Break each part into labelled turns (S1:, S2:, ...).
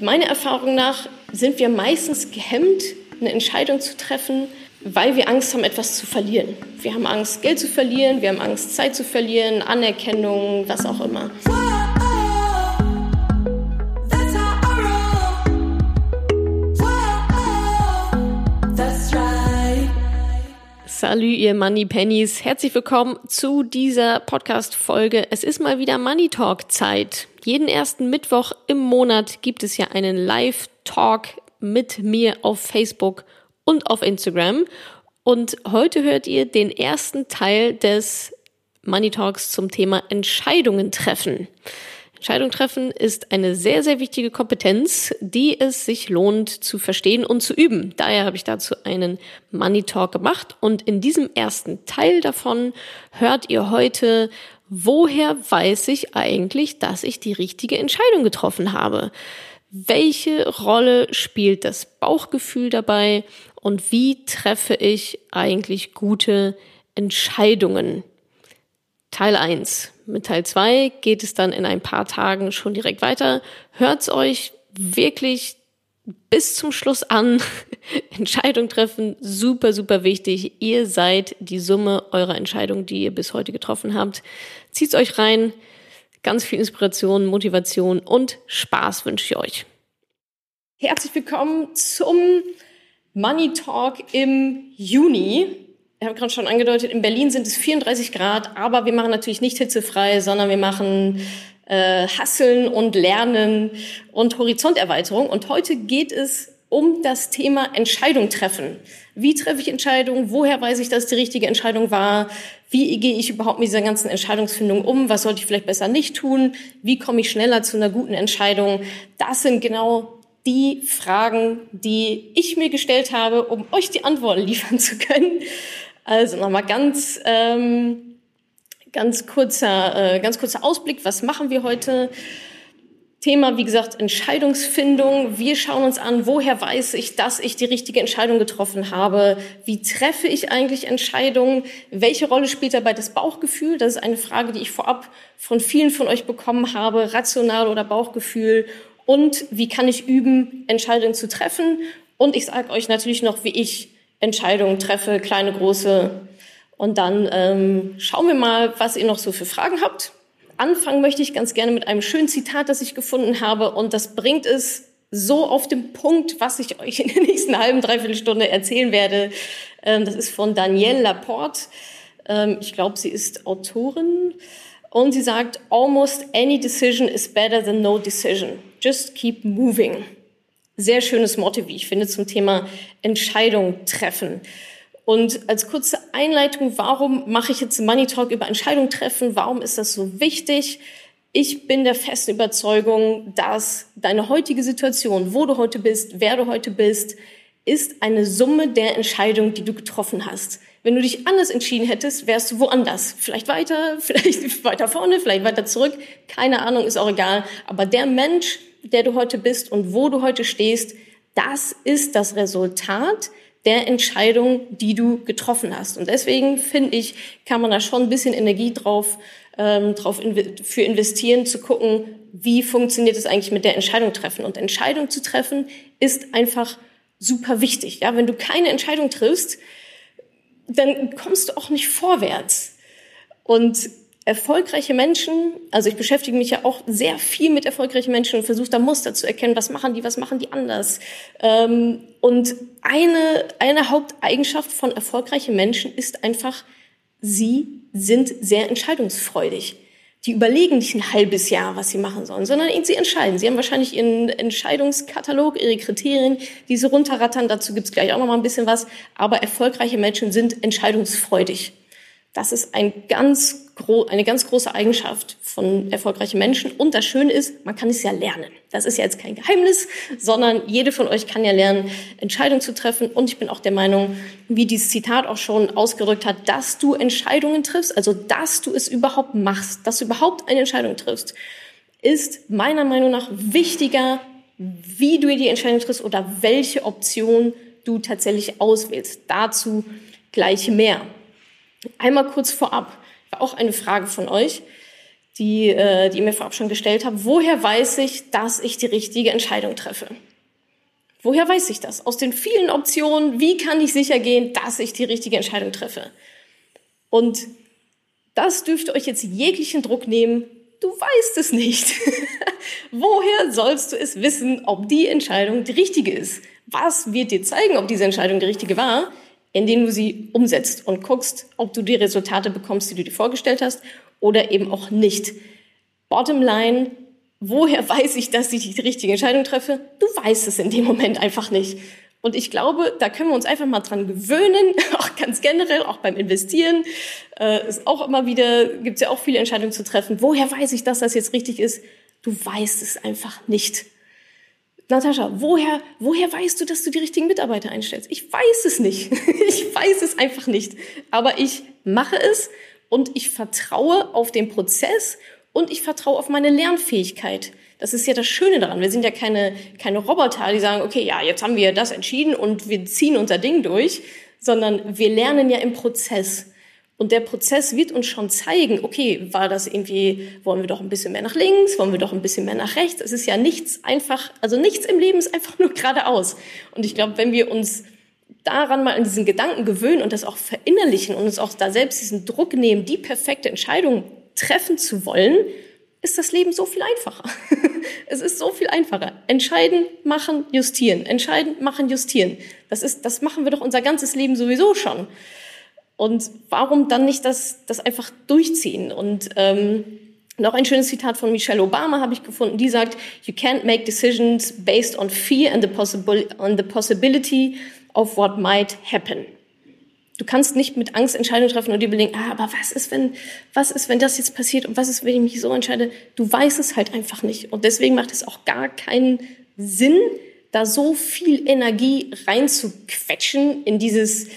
S1: Meiner Erfahrung nach sind wir meistens gehemmt, eine Entscheidung zu treffen, weil wir Angst haben, etwas zu verlieren. Wir haben Angst, Geld zu verlieren, wir haben Angst, Zeit zu verlieren, Anerkennung, was auch immer. Salü, ihr Money Pennies. Herzlich willkommen zu dieser Podcast-Folge. Es ist mal wieder Money Talk Zeit. Jeden ersten Mittwoch im Monat gibt es ja einen Live-Talk mit mir auf Facebook und auf Instagram. Und heute hört ihr den ersten Teil des Money Talks zum Thema Entscheidungen treffen. Entscheidung treffen ist eine sehr, sehr wichtige Kompetenz, die es sich lohnt zu verstehen und zu üben. Daher habe ich dazu einen Money Talk gemacht und in diesem ersten Teil davon hört ihr heute, woher weiß ich eigentlich, dass ich die richtige Entscheidung getroffen habe? Welche Rolle spielt das Bauchgefühl dabei und wie treffe ich eigentlich gute Entscheidungen? Teil 1. Mit Teil 2 geht es dann in ein paar Tagen schon direkt weiter. Hört's euch wirklich bis zum Schluss an. Entscheidung treffen, super, super wichtig. Ihr seid die Summe eurer Entscheidungen, die ihr bis heute getroffen habt. Zieht's euch rein. Ganz viel Inspiration, Motivation und Spaß wünsche ich euch. Herzlich willkommen zum Money Talk im Juni ich habe gerade schon angedeutet, in Berlin sind es 34 Grad, aber wir machen natürlich nicht hitzefrei, sondern wir machen äh, Hasseln und Lernen und Horizonterweiterung. Und heute geht es um das Thema Entscheidung treffen. Wie treffe ich Entscheidungen? Woher weiß ich, dass die richtige Entscheidung war? Wie gehe ich überhaupt mit dieser ganzen Entscheidungsfindung um? Was sollte ich vielleicht besser nicht tun? Wie komme ich schneller zu einer guten Entscheidung? Das sind genau die Fragen, die ich mir gestellt habe, um euch die Antworten liefern zu können. Also nochmal ganz, ähm, ganz kurzer, äh, ganz kurzer Ausblick. Was machen wir heute? Thema, wie gesagt, Entscheidungsfindung. Wir schauen uns an, woher weiß ich, dass ich die richtige Entscheidung getroffen habe? Wie treffe ich eigentlich Entscheidungen? Welche Rolle spielt dabei das Bauchgefühl? Das ist eine Frage, die ich vorab von vielen von euch bekommen habe. Rational oder Bauchgefühl? Und wie kann ich üben, Entscheidungen zu treffen? Und ich sage euch natürlich noch, wie ich Entscheidungen treffe, kleine, große. Und dann ähm, schauen wir mal, was ihr noch so für Fragen habt. Anfangen möchte ich ganz gerne mit einem schönen Zitat, das ich gefunden habe. Und das bringt es so auf den Punkt, was ich euch in der nächsten halben, dreiviertel Stunde erzählen werde. Ähm, das ist von Danielle Laporte. Ähm, ich glaube, sie ist Autorin. Und sie sagt, almost any decision is better than no decision. Just keep moving sehr schönes Motto, wie ich finde, zum Thema Entscheidung treffen. Und als kurze Einleitung, warum mache ich jetzt Money Talk über Entscheidung treffen? Warum ist das so wichtig? Ich bin der festen Überzeugung, dass deine heutige Situation, wo du heute bist, wer du heute bist, ist eine Summe der Entscheidungen, die du getroffen hast. Wenn du dich anders entschieden hättest, wärst du woanders. Vielleicht weiter, vielleicht weiter vorne, vielleicht weiter zurück. Keine Ahnung, ist auch egal. Aber der Mensch, der du heute bist und wo du heute stehst, das ist das Resultat der Entscheidung, die du getroffen hast. Und deswegen finde ich, kann man da schon ein bisschen Energie drauf, ähm, drauf in, für investieren, zu gucken, wie funktioniert es eigentlich mit der Entscheidung treffen. Und Entscheidung zu treffen ist einfach super wichtig. Ja, wenn du keine Entscheidung triffst, dann kommst du auch nicht vorwärts. Und erfolgreiche Menschen, also ich beschäftige mich ja auch sehr viel mit erfolgreichen Menschen und versuche da Muster zu erkennen, was machen die, was machen die anders. Ähm, und eine, eine Haupteigenschaft von erfolgreichen Menschen ist einfach, sie sind sehr entscheidungsfreudig. Die überlegen nicht ein halbes Jahr, was sie machen sollen, sondern sie entscheiden. Sie haben wahrscheinlich ihren Entscheidungskatalog, ihre Kriterien, die sie runterrattern. Dazu gibt's gleich auch noch mal ein bisschen was. Aber erfolgreiche Menschen sind entscheidungsfreudig. Das ist ein ganz eine ganz große Eigenschaft von erfolgreichen Menschen. Und das Schöne ist, man kann es ja lernen. Das ist ja jetzt kein Geheimnis, sondern jede von euch kann ja lernen, Entscheidungen zu treffen. Und ich bin auch der Meinung, wie dieses Zitat auch schon ausgedrückt hat, dass du Entscheidungen triffst, also dass du es überhaupt machst, dass du überhaupt eine Entscheidung triffst, ist meiner Meinung nach wichtiger, wie du die Entscheidung triffst oder welche Option du tatsächlich auswählst. Dazu gleich mehr. Einmal kurz vorab, auch eine Frage von euch. die, äh, die ihr mir vorab schon gestellt habt. Woher weiß ich, dass ich die richtige Entscheidung treffe? Woher weiß ich das? Aus den vielen Optionen, wie kann ich sicher gehen, dass ich die richtige Entscheidung treffe? Und das dürfte euch jetzt jeglichen Druck nehmen. Du weißt es nicht. Woher sollst du es wissen, ob die Entscheidung die richtige ist? Was wird dir zeigen, ob diese Entscheidung die richtige war? Indem du sie umsetzt und guckst, ob du die Resultate bekommst, die du dir vorgestellt hast oder eben auch nicht. Bottom line, woher weiß ich, dass ich die richtige Entscheidung treffe? Du weißt es in dem Moment einfach nicht. Und ich glaube, da können wir uns einfach mal dran gewöhnen, auch ganz generell, auch beim Investieren. Äh, ist auch immer wieder, gibt es ja auch viele Entscheidungen zu treffen. Woher weiß ich, dass das jetzt richtig ist? Du weißt es einfach nicht. Natascha, woher, woher weißt du, dass du die richtigen Mitarbeiter einstellst? Ich weiß es nicht. Ich weiß es einfach nicht. Aber ich mache es und ich vertraue auf den Prozess und ich vertraue auf meine Lernfähigkeit. Das ist ja das Schöne daran. Wir sind ja keine, keine Roboter, die sagen, okay, ja, jetzt haben wir das entschieden und wir ziehen unser Ding durch, sondern wir lernen ja im Prozess. Und der Prozess wird uns schon zeigen, okay, war das irgendwie, wollen wir doch ein bisschen mehr nach links, wollen wir doch ein bisschen mehr nach rechts. Es ist ja nichts einfach, also nichts im Leben ist einfach nur geradeaus. Und ich glaube, wenn wir uns daran mal an diesen Gedanken gewöhnen und das auch verinnerlichen und uns auch da selbst diesen Druck nehmen, die perfekte Entscheidung treffen zu wollen, ist das Leben so viel einfacher. es ist so viel einfacher. Entscheiden, machen, justieren. Entscheiden, machen, justieren. Das ist, das machen wir doch unser ganzes Leben sowieso schon. Und warum dann nicht das, das einfach durchziehen? Und ähm, noch ein schönes Zitat von Michelle Obama habe ich gefunden, die sagt, You can't make decisions based on fear and the, possible, on the possibility of what might happen. Du kannst nicht mit Angst Entscheidungen treffen und dir überlegen, ah, aber was ist, wenn, was ist, wenn das jetzt passiert und was ist, wenn ich mich so entscheide? Du weißt es halt einfach nicht. Und deswegen macht es auch gar keinen Sinn, da so viel Energie reinzuquetschen in dieses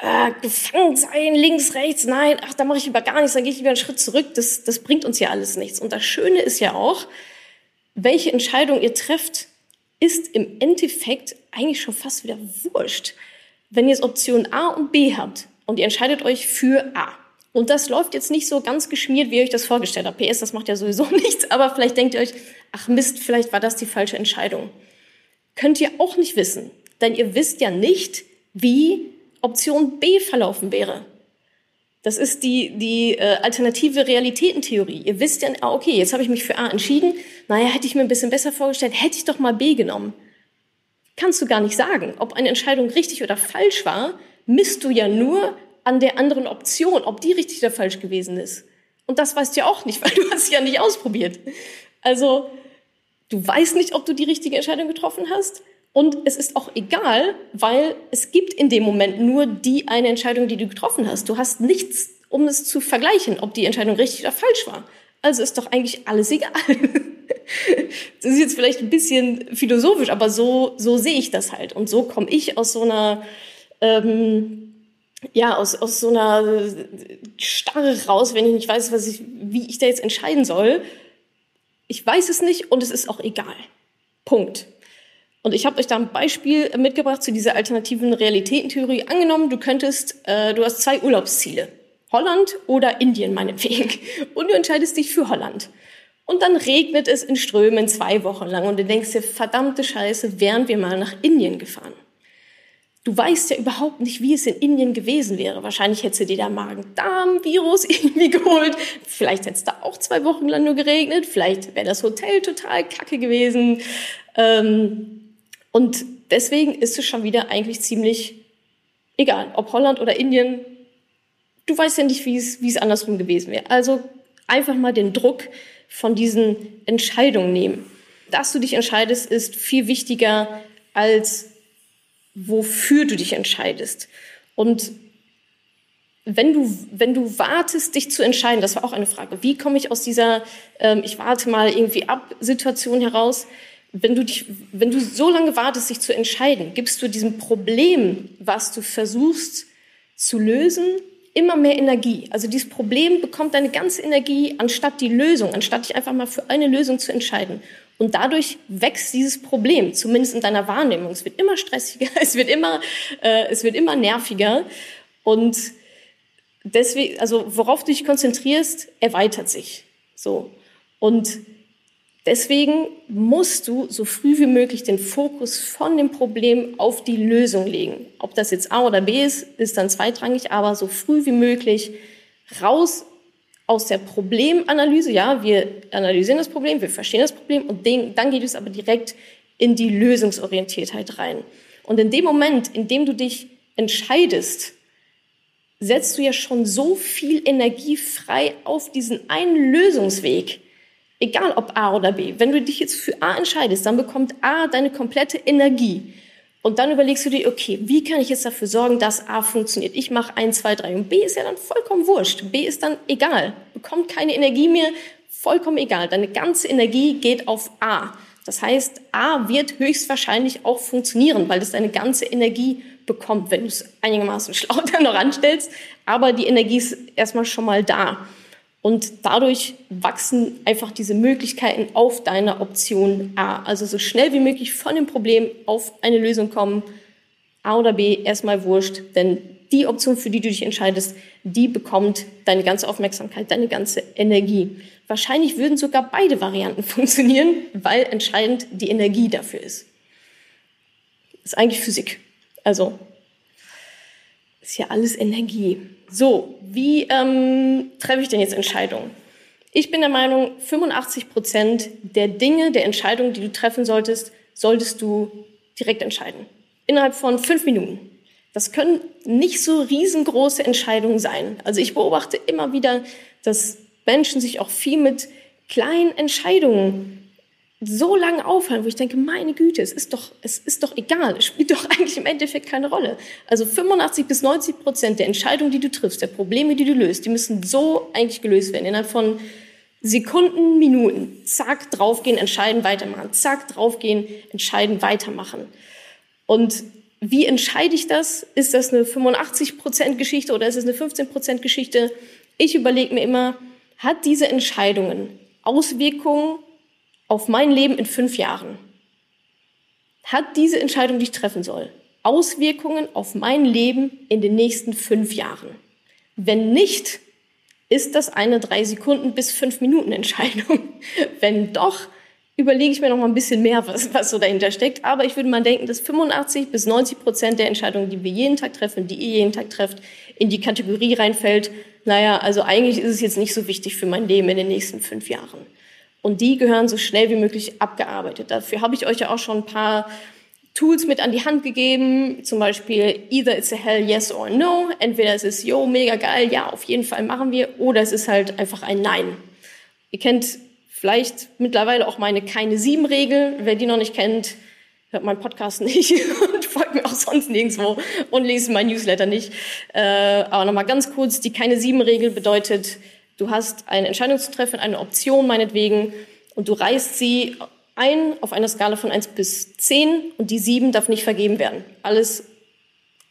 S1: äh, Gefangensein, links, rechts, nein, ach, da mache ich lieber gar nichts, dann gehe ich lieber einen Schritt zurück. Das, das bringt uns ja alles nichts. Und das Schöne ist ja auch, welche Entscheidung ihr trefft, ist im Endeffekt eigentlich schon fast wieder wurscht. Wenn ihr jetzt Option A und B habt und ihr entscheidet euch für A, und das läuft jetzt nicht so ganz geschmiert, wie ihr euch das vorgestellt habt. PS, das macht ja sowieso nichts, aber vielleicht denkt ihr euch, ach Mist, vielleicht war das die falsche Entscheidung. Könnt ihr auch nicht wissen, denn ihr wisst ja nicht, wie Option B verlaufen wäre. Das ist die, die äh, alternative Realitätentheorie. Ihr wisst ja, ah, okay, jetzt habe ich mich für A entschieden. Naja, hätte ich mir ein bisschen besser vorgestellt, hätte ich doch mal B genommen. Kannst du gar nicht sagen. Ob eine Entscheidung richtig oder falsch war, misst du ja nur an der anderen Option, ob die richtig oder falsch gewesen ist. Und das weißt du ja auch nicht, weil du hast ja nicht ausprobiert. Also, du weißt nicht, ob du die richtige Entscheidung getroffen hast. Und es ist auch egal, weil es gibt in dem Moment nur die eine Entscheidung, die du getroffen hast. Du hast nichts, um es zu vergleichen, ob die Entscheidung richtig oder falsch war. Also ist doch eigentlich alles egal. Das ist jetzt vielleicht ein bisschen philosophisch, aber so, so sehe ich das halt. Und so komme ich aus so einer, ähm, ja, aus, aus so einer Starre raus, wenn ich nicht weiß, was ich, wie ich da jetzt entscheiden soll. Ich weiß es nicht und es ist auch egal. Punkt. Und ich habe euch da ein Beispiel mitgebracht zu dieser alternativen Realitätentheorie. Angenommen, du könntest, äh, du hast zwei Urlaubsziele. Holland oder Indien meinetwegen. Und du entscheidest dich für Holland. Und dann regnet es in Strömen zwei Wochen lang und du denkst dir, verdammte Scheiße, wären wir mal nach Indien gefahren. Du weißt ja überhaupt nicht, wie es in Indien gewesen wäre. Wahrscheinlich hättest du dir da Magen-Darm-Virus irgendwie geholt. Vielleicht hätte es da auch zwei Wochen lang nur geregnet. Vielleicht wäre das Hotel total kacke gewesen. Ähm, und deswegen ist es schon wieder eigentlich ziemlich egal, ob Holland oder Indien. Du weißt ja nicht, wie es, wie es andersrum gewesen wäre. Also einfach mal den Druck von diesen Entscheidungen nehmen. Dass du dich entscheidest, ist viel wichtiger als wofür du dich entscheidest. Und wenn du, wenn du wartest, dich zu entscheiden, das war auch eine Frage, wie komme ich aus dieser ähm, Ich warte mal irgendwie ab Situation heraus? Wenn du dich, wenn du so lange wartest, dich zu entscheiden, gibst du diesem Problem, was du versuchst zu lösen, immer mehr Energie. Also dieses Problem bekommt deine ganze Energie anstatt die Lösung, anstatt dich einfach mal für eine Lösung zu entscheiden. Und dadurch wächst dieses Problem, zumindest in deiner Wahrnehmung. Es wird immer stressiger, es wird immer, äh, es wird immer nerviger. Und deswegen, also worauf du dich konzentrierst, erweitert sich. So. Und deswegen musst du so früh wie möglich den Fokus von dem Problem auf die Lösung legen. Ob das jetzt A oder B ist, ist dann zweitrangig, aber so früh wie möglich raus aus der Problemanalyse. Ja, wir analysieren das Problem, wir verstehen das Problem und dann geht es aber direkt in die Lösungsorientiertheit rein. Und in dem Moment, in dem du dich entscheidest, setzt du ja schon so viel Energie frei auf diesen einen Lösungsweg. Egal ob A oder B. Wenn du dich jetzt für A entscheidest, dann bekommt A deine komplette Energie. Und dann überlegst du dir, okay, wie kann ich jetzt dafür sorgen, dass A funktioniert? Ich mache 1, 2, 3 und B ist ja dann vollkommen wurscht. B ist dann egal, bekommt keine Energie mehr, vollkommen egal. Deine ganze Energie geht auf A. Das heißt, A wird höchstwahrscheinlich auch funktionieren, weil das deine ganze Energie bekommt, wenn du es einigermaßen schlau dann noch anstellst. Aber die Energie ist erstmal schon mal da. Und dadurch wachsen einfach diese Möglichkeiten auf deiner Option A. Also so schnell wie möglich von dem Problem auf eine Lösung kommen. A oder B, erstmal wurscht, denn die Option, für die du dich entscheidest, die bekommt deine ganze Aufmerksamkeit, deine ganze Energie. Wahrscheinlich würden sogar beide Varianten funktionieren, weil entscheidend die Energie dafür ist. Ist eigentlich Physik. Also ist ja alles Energie. So, wie ähm, treffe ich denn jetzt Entscheidungen? Ich bin der Meinung, 85 Prozent der Dinge, der Entscheidungen, die du treffen solltest, solltest du direkt entscheiden. Innerhalb von fünf Minuten. Das können nicht so riesengroße Entscheidungen sein. Also ich beobachte immer wieder, dass Menschen sich auch viel mit kleinen Entscheidungen so lange aufhalten, wo ich denke, meine Güte, es ist doch, es ist doch egal, es spielt doch eigentlich im Endeffekt keine Rolle. Also 85 bis 90 Prozent der Entscheidungen, die du triffst, der Probleme, die du löst, die müssen so eigentlich gelöst werden, innerhalb von Sekunden, Minuten. Zack, draufgehen, entscheiden, weitermachen. Zack, draufgehen, entscheiden, weitermachen. Und wie entscheide ich das? Ist das eine 85 Prozent Geschichte oder ist es eine 15 Prozent Geschichte? Ich überlege mir immer, hat diese Entscheidungen Auswirkungen auf mein Leben in fünf Jahren? Hat diese Entscheidung, die ich treffen soll, Auswirkungen auf mein Leben in den nächsten fünf Jahren? Wenn nicht, ist das eine drei Sekunden bis fünf Minuten Entscheidung. Wenn doch, überlege ich mir noch mal ein bisschen mehr, was, was so dahinter steckt. Aber ich würde mal denken, dass 85 bis 90 Prozent der Entscheidungen, die wir jeden Tag treffen, die ihr jeden Tag trefft, in die Kategorie reinfällt. Naja, also eigentlich ist es jetzt nicht so wichtig für mein Leben in den nächsten fünf Jahren. Und die gehören so schnell wie möglich abgearbeitet. Dafür habe ich euch ja auch schon ein paar Tools mit an die Hand gegeben, zum Beispiel either it's a hell yes or no. Entweder es ist yo, mega geil, ja, auf jeden Fall machen wir, oder es ist halt einfach ein Nein. Ihr kennt vielleicht mittlerweile auch meine keine sieben Regel. Wer die noch nicht kennt, hört meinen Podcast nicht und folgt mir auch sonst nirgendwo und lest mein Newsletter nicht. Äh, aber nochmal ganz kurz, die keine sieben Regel bedeutet, Du hast eine Entscheidung zu treffen, eine Option meinetwegen, und du reißt sie ein auf einer Skala von 1 bis 10 und die 7 darf nicht vergeben werden. Alles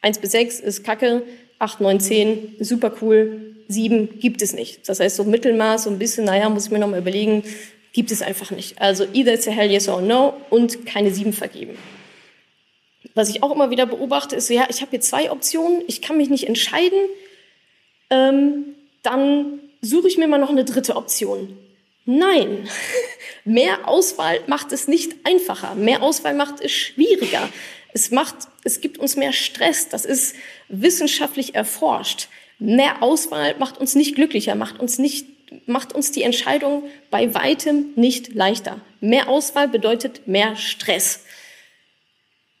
S1: 1 bis 6 ist Kacke, 8, 9, 10 super cool, 7 gibt es nicht. Das heißt, so Mittelmaß, so ein bisschen, naja, muss ich mir nochmal überlegen, gibt es einfach nicht. Also either it's a hell yes or no und keine 7 vergeben. Was ich auch immer wieder beobachte, ist so, ja, ich habe hier zwei Optionen, ich kann mich nicht entscheiden, ähm, dann suche ich mir mal noch eine dritte Option. Nein, mehr Auswahl macht es nicht einfacher. Mehr Auswahl macht es schwieriger. Es macht, es gibt uns mehr Stress. Das ist wissenschaftlich erforscht. Mehr Auswahl macht uns nicht glücklicher, macht uns nicht, macht uns die Entscheidung bei weitem nicht leichter. Mehr Auswahl bedeutet mehr Stress.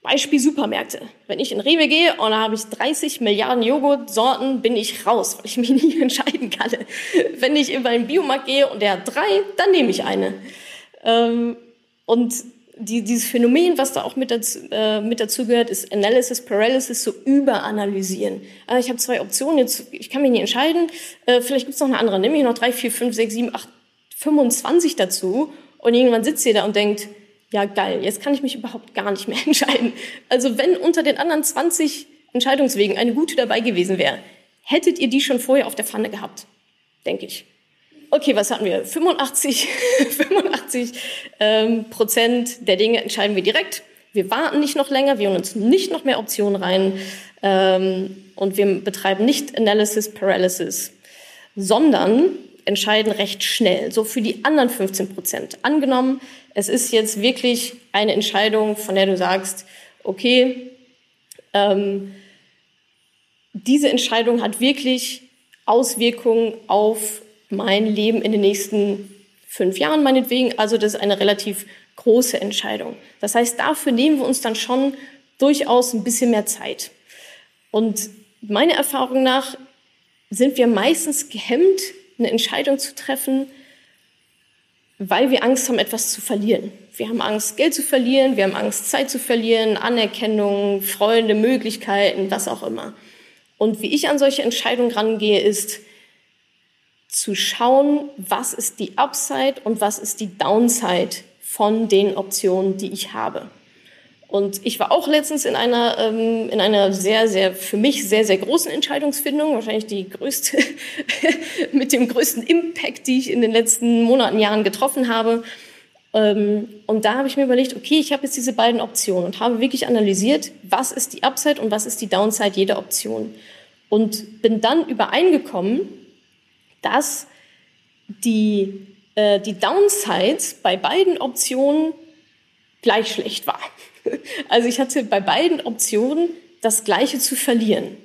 S1: Beispiel Supermärkte. Wenn ich in Rewe gehe und da habe ich 30 Milliarden Joghurtsorten, bin ich raus, weil ich mich nie entscheiden kann. Wenn ich in einen Biomarkt gehe und der hat drei, dann nehme ich eine. Ähm, und die, dieses Phänomen, was da auch mit dazu, äh, mit dazu gehört, ist Analysis Paralysis, so überanalysieren. Ah, ich habe zwei Optionen, jetzt ich kann mich nicht entscheiden. Äh, vielleicht gibt es noch eine andere. Nehme ich noch drei, vier, fünf, sechs, sieben, acht, 25 dazu. Und irgendwann sitzt ihr da und denkt, ja geil, jetzt kann ich mich überhaupt gar nicht mehr entscheiden. Also wenn unter den anderen 20 Entscheidungswegen eine gute dabei gewesen wäre, hättet ihr die schon vorher auf der Pfanne gehabt, denke ich. Okay, was hatten wir? 85, 85 ähm, Prozent der Dinge entscheiden wir direkt. Wir warten nicht noch länger, wir holen uns nicht noch mehr Optionen rein ähm, und wir betreiben nicht Analysis Paralysis, sondern entscheiden recht schnell. So für die anderen 15 Prozent. Angenommen, es ist jetzt wirklich eine Entscheidung, von der du sagst, okay, ähm, diese Entscheidung hat wirklich Auswirkungen auf mein Leben in den nächsten fünf Jahren meinetwegen. Also das ist eine relativ große Entscheidung. Das heißt, dafür nehmen wir uns dann schon durchaus ein bisschen mehr Zeit. Und meiner Erfahrung nach sind wir meistens gehemmt, eine Entscheidung zu treffen, weil wir Angst haben, etwas zu verlieren. Wir haben Angst, Geld zu verlieren, wir haben Angst, Zeit zu verlieren, Anerkennung, Freunde, Möglichkeiten, was auch immer. Und wie ich an solche Entscheidungen rangehe, ist zu schauen, was ist die Upside und was ist die Downside von den Optionen, die ich habe. Und ich war auch letztens in einer, ähm, in einer sehr, sehr, für mich sehr, sehr großen Entscheidungsfindung, wahrscheinlich die größte, mit dem größten Impact, die ich in den letzten Monaten, Jahren getroffen habe. Ähm, und da habe ich mir überlegt, okay, ich habe jetzt diese beiden Optionen und habe wirklich analysiert, was ist die Upside und was ist die Downside jeder Option. Und bin dann übereingekommen, dass die, äh, die Downside bei beiden Optionen gleich schlecht war. Also ich hatte bei beiden Optionen das Gleiche zu verlieren.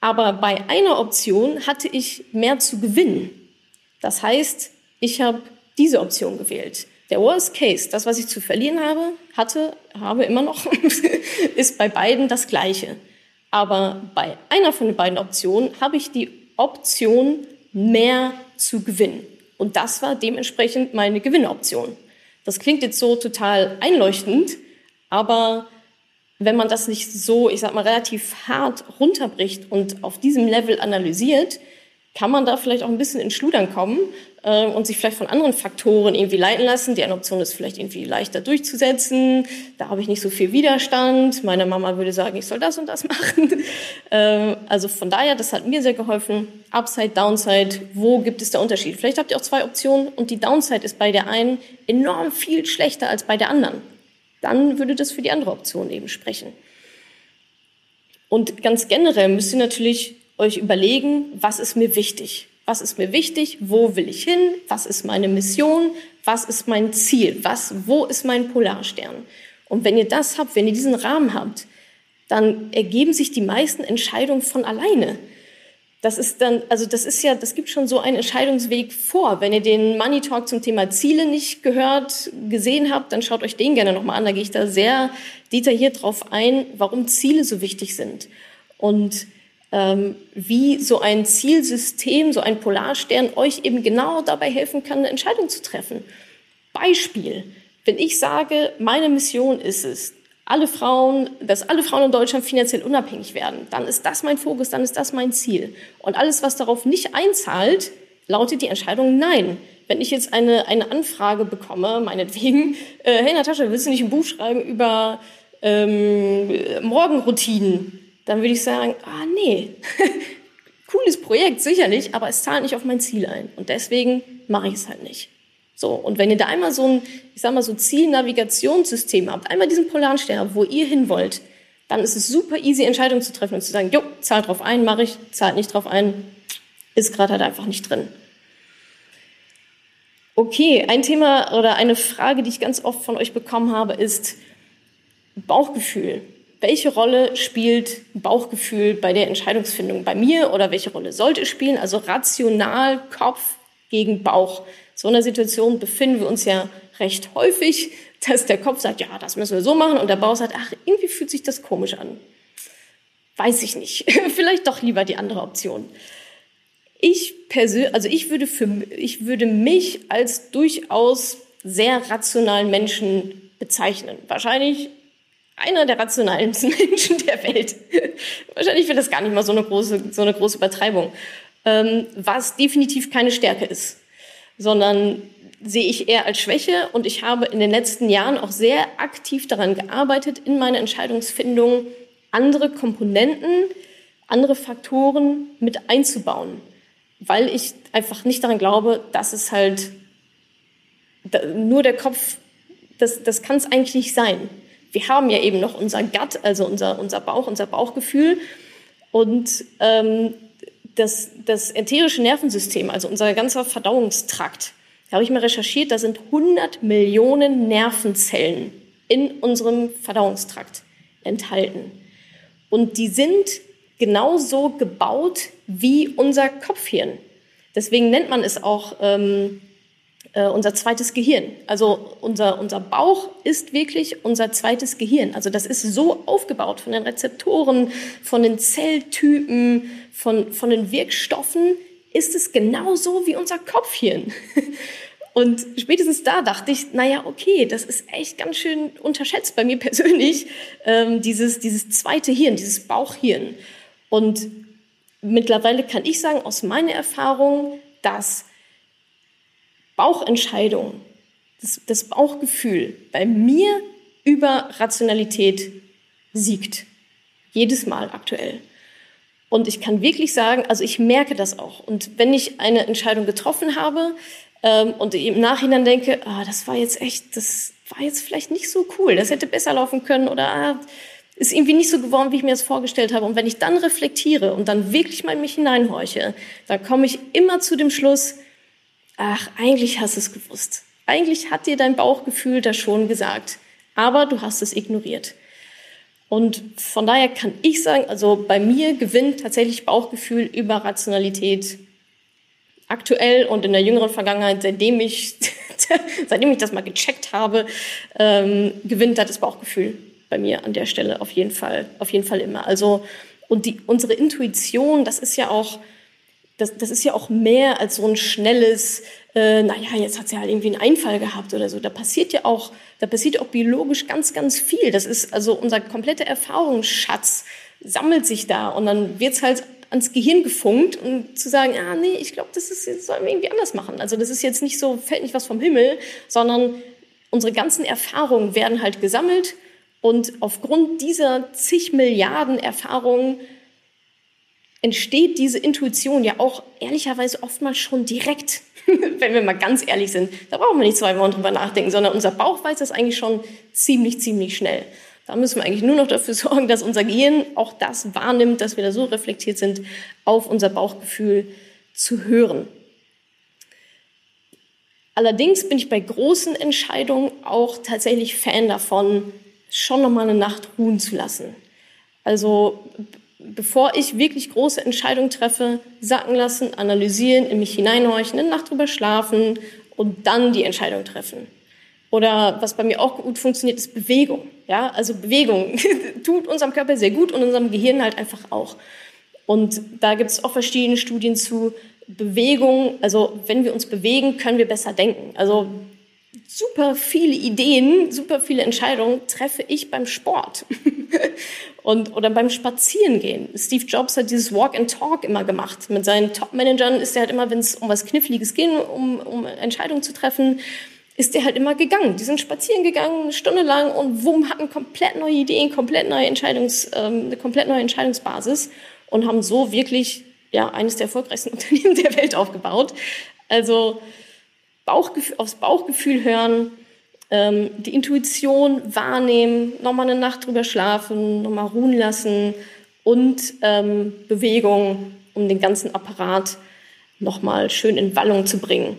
S1: Aber bei einer Option hatte ich mehr zu gewinnen. Das heißt, ich habe diese Option gewählt. Der Worst Case, das, was ich zu verlieren habe, hatte, habe immer noch, ist bei beiden das Gleiche. Aber bei einer von den beiden Optionen habe ich die Option, mehr zu gewinnen. Und das war dementsprechend meine Gewinnoption. Das klingt jetzt so total einleuchtend, aber wenn man das nicht so, ich sag mal, relativ hart runterbricht und auf diesem Level analysiert, kann man da vielleicht auch ein bisschen in Schludern kommen äh, und sich vielleicht von anderen Faktoren irgendwie leiten lassen. Die eine Option ist vielleicht irgendwie leichter durchzusetzen. Da habe ich nicht so viel Widerstand. Meine Mama würde sagen, ich soll das und das machen. äh, also von daher, das hat mir sehr geholfen. Upside, Downside, wo gibt es da Unterschied? Vielleicht habt ihr auch zwei Optionen und die Downside ist bei der einen enorm viel schlechter als bei der anderen dann würde das für die andere Option eben sprechen. Und ganz generell müsst ihr natürlich euch überlegen, was ist mir wichtig? Was ist mir wichtig? Wo will ich hin? Was ist meine Mission? Was ist mein Ziel? Was, wo ist mein Polarstern? Und wenn ihr das habt, wenn ihr diesen Rahmen habt, dann ergeben sich die meisten Entscheidungen von alleine das ist dann, also das ist ja, das gibt schon so einen Entscheidungsweg vor. Wenn ihr den Money Talk zum Thema Ziele nicht gehört, gesehen habt, dann schaut euch den gerne nochmal an. Da gehe ich da sehr detailliert drauf ein, warum Ziele so wichtig sind und ähm, wie so ein Zielsystem, so ein Polarstern euch eben genau dabei helfen kann, eine Entscheidung zu treffen. Beispiel. Wenn ich sage, meine Mission ist es, alle Frauen, dass alle Frauen in Deutschland finanziell unabhängig werden, dann ist das mein Fokus, dann ist das mein Ziel. Und alles, was darauf nicht einzahlt, lautet die Entscheidung Nein. Wenn ich jetzt eine, eine Anfrage bekomme, meinetwegen, äh, hey Natascha, willst du nicht ein Buch schreiben über ähm, Morgenroutinen? Dann würde ich sagen, ah nee, cooles Projekt, sicherlich, aber es zahlt nicht auf mein Ziel ein. Und deswegen mache ich es halt nicht. So, und wenn ihr da einmal so ein, ich sag mal, so Zielnavigationssystem habt, einmal diesen Polarstern, wo ihr hin wollt, dann ist es super easy, Entscheidungen zu treffen und zu sagen, jo, zahlt drauf ein, mache ich, zahlt nicht drauf ein, ist gerade halt einfach nicht drin. Okay, ein Thema oder eine Frage, die ich ganz oft von euch bekommen habe, ist Bauchgefühl. Welche Rolle spielt Bauchgefühl bei der Entscheidungsfindung bei mir oder welche Rolle sollte es spielen? Also rational Kopf gegen Bauch so einer Situation befinden wir uns ja recht häufig, dass der Kopf sagt, ja, das müssen wir so machen und der Bauch sagt, ach, irgendwie fühlt sich das komisch an. Weiß ich nicht. Vielleicht doch lieber die andere Option. Ich persönlich, also ich würde für, ich würde mich als durchaus sehr rationalen Menschen bezeichnen. Wahrscheinlich einer der rationalsten Menschen der Welt. Wahrscheinlich wird das gar nicht mal so eine große, so eine große Übertreibung. Ähm, was definitiv keine Stärke ist sondern sehe ich eher als Schwäche. Und ich habe in den letzten Jahren auch sehr aktiv daran gearbeitet, in meine Entscheidungsfindung andere Komponenten, andere Faktoren mit einzubauen, weil ich einfach nicht daran glaube, dass es halt nur der Kopf, das, das kann es eigentlich nicht sein. wir haben ja eben noch unser Gut, also unser, unser Bauch, unser Bauchgefühl. Und ähm, das, das ätherische Nervensystem, also unser ganzer Verdauungstrakt, da habe ich mal recherchiert, da sind 100 Millionen Nervenzellen in unserem Verdauungstrakt enthalten. Und die sind genauso gebaut wie unser Kopfhirn. Deswegen nennt man es auch ähm, äh, unser zweites Gehirn. Also unser, unser Bauch ist wirklich unser zweites Gehirn. Also das ist so aufgebaut von den Rezeptoren, von den Zelltypen, von, von den Wirkstoffen, ist es genauso wie unser Kopfhirn. Und spätestens da dachte ich, naja, okay, das ist echt ganz schön unterschätzt bei mir persönlich, ähm, dieses, dieses zweite Hirn, dieses Bauchhirn. Und mittlerweile kann ich sagen, aus meiner Erfahrung, dass Bauchentscheidung, das, das Bauchgefühl bei mir über Rationalität siegt. Jedes Mal aktuell. Und ich kann wirklich sagen, also ich merke das auch. Und wenn ich eine Entscheidung getroffen habe ähm, und im Nachhinein denke, ah, das war jetzt echt, das war jetzt vielleicht nicht so cool, das hätte besser laufen können oder ah, ist irgendwie nicht so geworden, wie ich mir das vorgestellt habe. Und wenn ich dann reflektiere und dann wirklich mal in mich hineinhorche, dann komme ich immer zu dem Schluss, ach, eigentlich hast du es gewusst. Eigentlich hat dir dein Bauchgefühl das schon gesagt, aber du hast es ignoriert. Und von daher kann ich sagen, also bei mir gewinnt tatsächlich Bauchgefühl über Rationalität aktuell und in der jüngeren Vergangenheit, seitdem ich, seitdem ich das mal gecheckt habe, ähm, gewinnt das Bauchgefühl bei mir an der Stelle auf jeden Fall, auf jeden Fall immer. Also, und die, unsere Intuition, das ist ja auch, das, das ist ja auch mehr als so ein schnelles, äh, naja, jetzt hat sie halt irgendwie einen Einfall gehabt oder so. Da passiert ja auch, da passiert auch biologisch ganz, ganz viel. Das ist also unser kompletter Erfahrungsschatz sammelt sich da und dann wird's halt ans Gehirn gefunkt und zu sagen, ah nee, ich glaube, das ist jetzt sollen wir irgendwie anders machen. Also das ist jetzt nicht so fällt nicht was vom Himmel, sondern unsere ganzen Erfahrungen werden halt gesammelt und aufgrund dieser zig Milliarden Erfahrungen entsteht diese Intuition ja auch ehrlicherweise oftmals schon direkt, wenn wir mal ganz ehrlich sind. Da brauchen wir nicht zwei Wochen drüber nachdenken, sondern unser Bauch weiß das eigentlich schon ziemlich, ziemlich schnell. Da müssen wir eigentlich nur noch dafür sorgen, dass unser Gehirn auch das wahrnimmt, dass wir da so reflektiert sind, auf unser Bauchgefühl zu hören. Allerdings bin ich bei großen Entscheidungen auch tatsächlich Fan davon, schon noch mal eine Nacht ruhen zu lassen. Also bevor ich wirklich große Entscheidungen treffe, sacken lassen, analysieren, in mich hineinhorchen, eine Nacht drüber schlafen und dann die Entscheidung treffen. Oder was bei mir auch gut funktioniert, ist Bewegung. Ja, also Bewegung tut unserem Körper sehr gut und unserem Gehirn halt einfach auch. Und da gibt es auch verschiedene Studien zu Bewegung. Also wenn wir uns bewegen, können wir besser denken. Also super viele Ideen, super viele Entscheidungen treffe ich beim Sport und oder beim Spazierengehen. Steve Jobs hat dieses Walk and Talk immer gemacht. Mit seinen Top-Managern ist er halt immer, wenn es um was Kniffliges ging, um, um Entscheidungen zu treffen, ist er halt immer gegangen. Die sind spazieren gegangen, eine Stunde lang und wumm, hatten komplett neue Ideen, komplett neue Entscheidungs, ähm, eine komplett neue Entscheidungsbasis und haben so wirklich ja eines der erfolgreichsten Unternehmen der Welt aufgebaut. Also Bauchgefühl, aufs Bauchgefühl hören, ähm, die Intuition wahrnehmen, nochmal eine Nacht drüber schlafen, nochmal ruhen lassen und ähm, Bewegung, um den ganzen Apparat nochmal schön in Wallung zu bringen.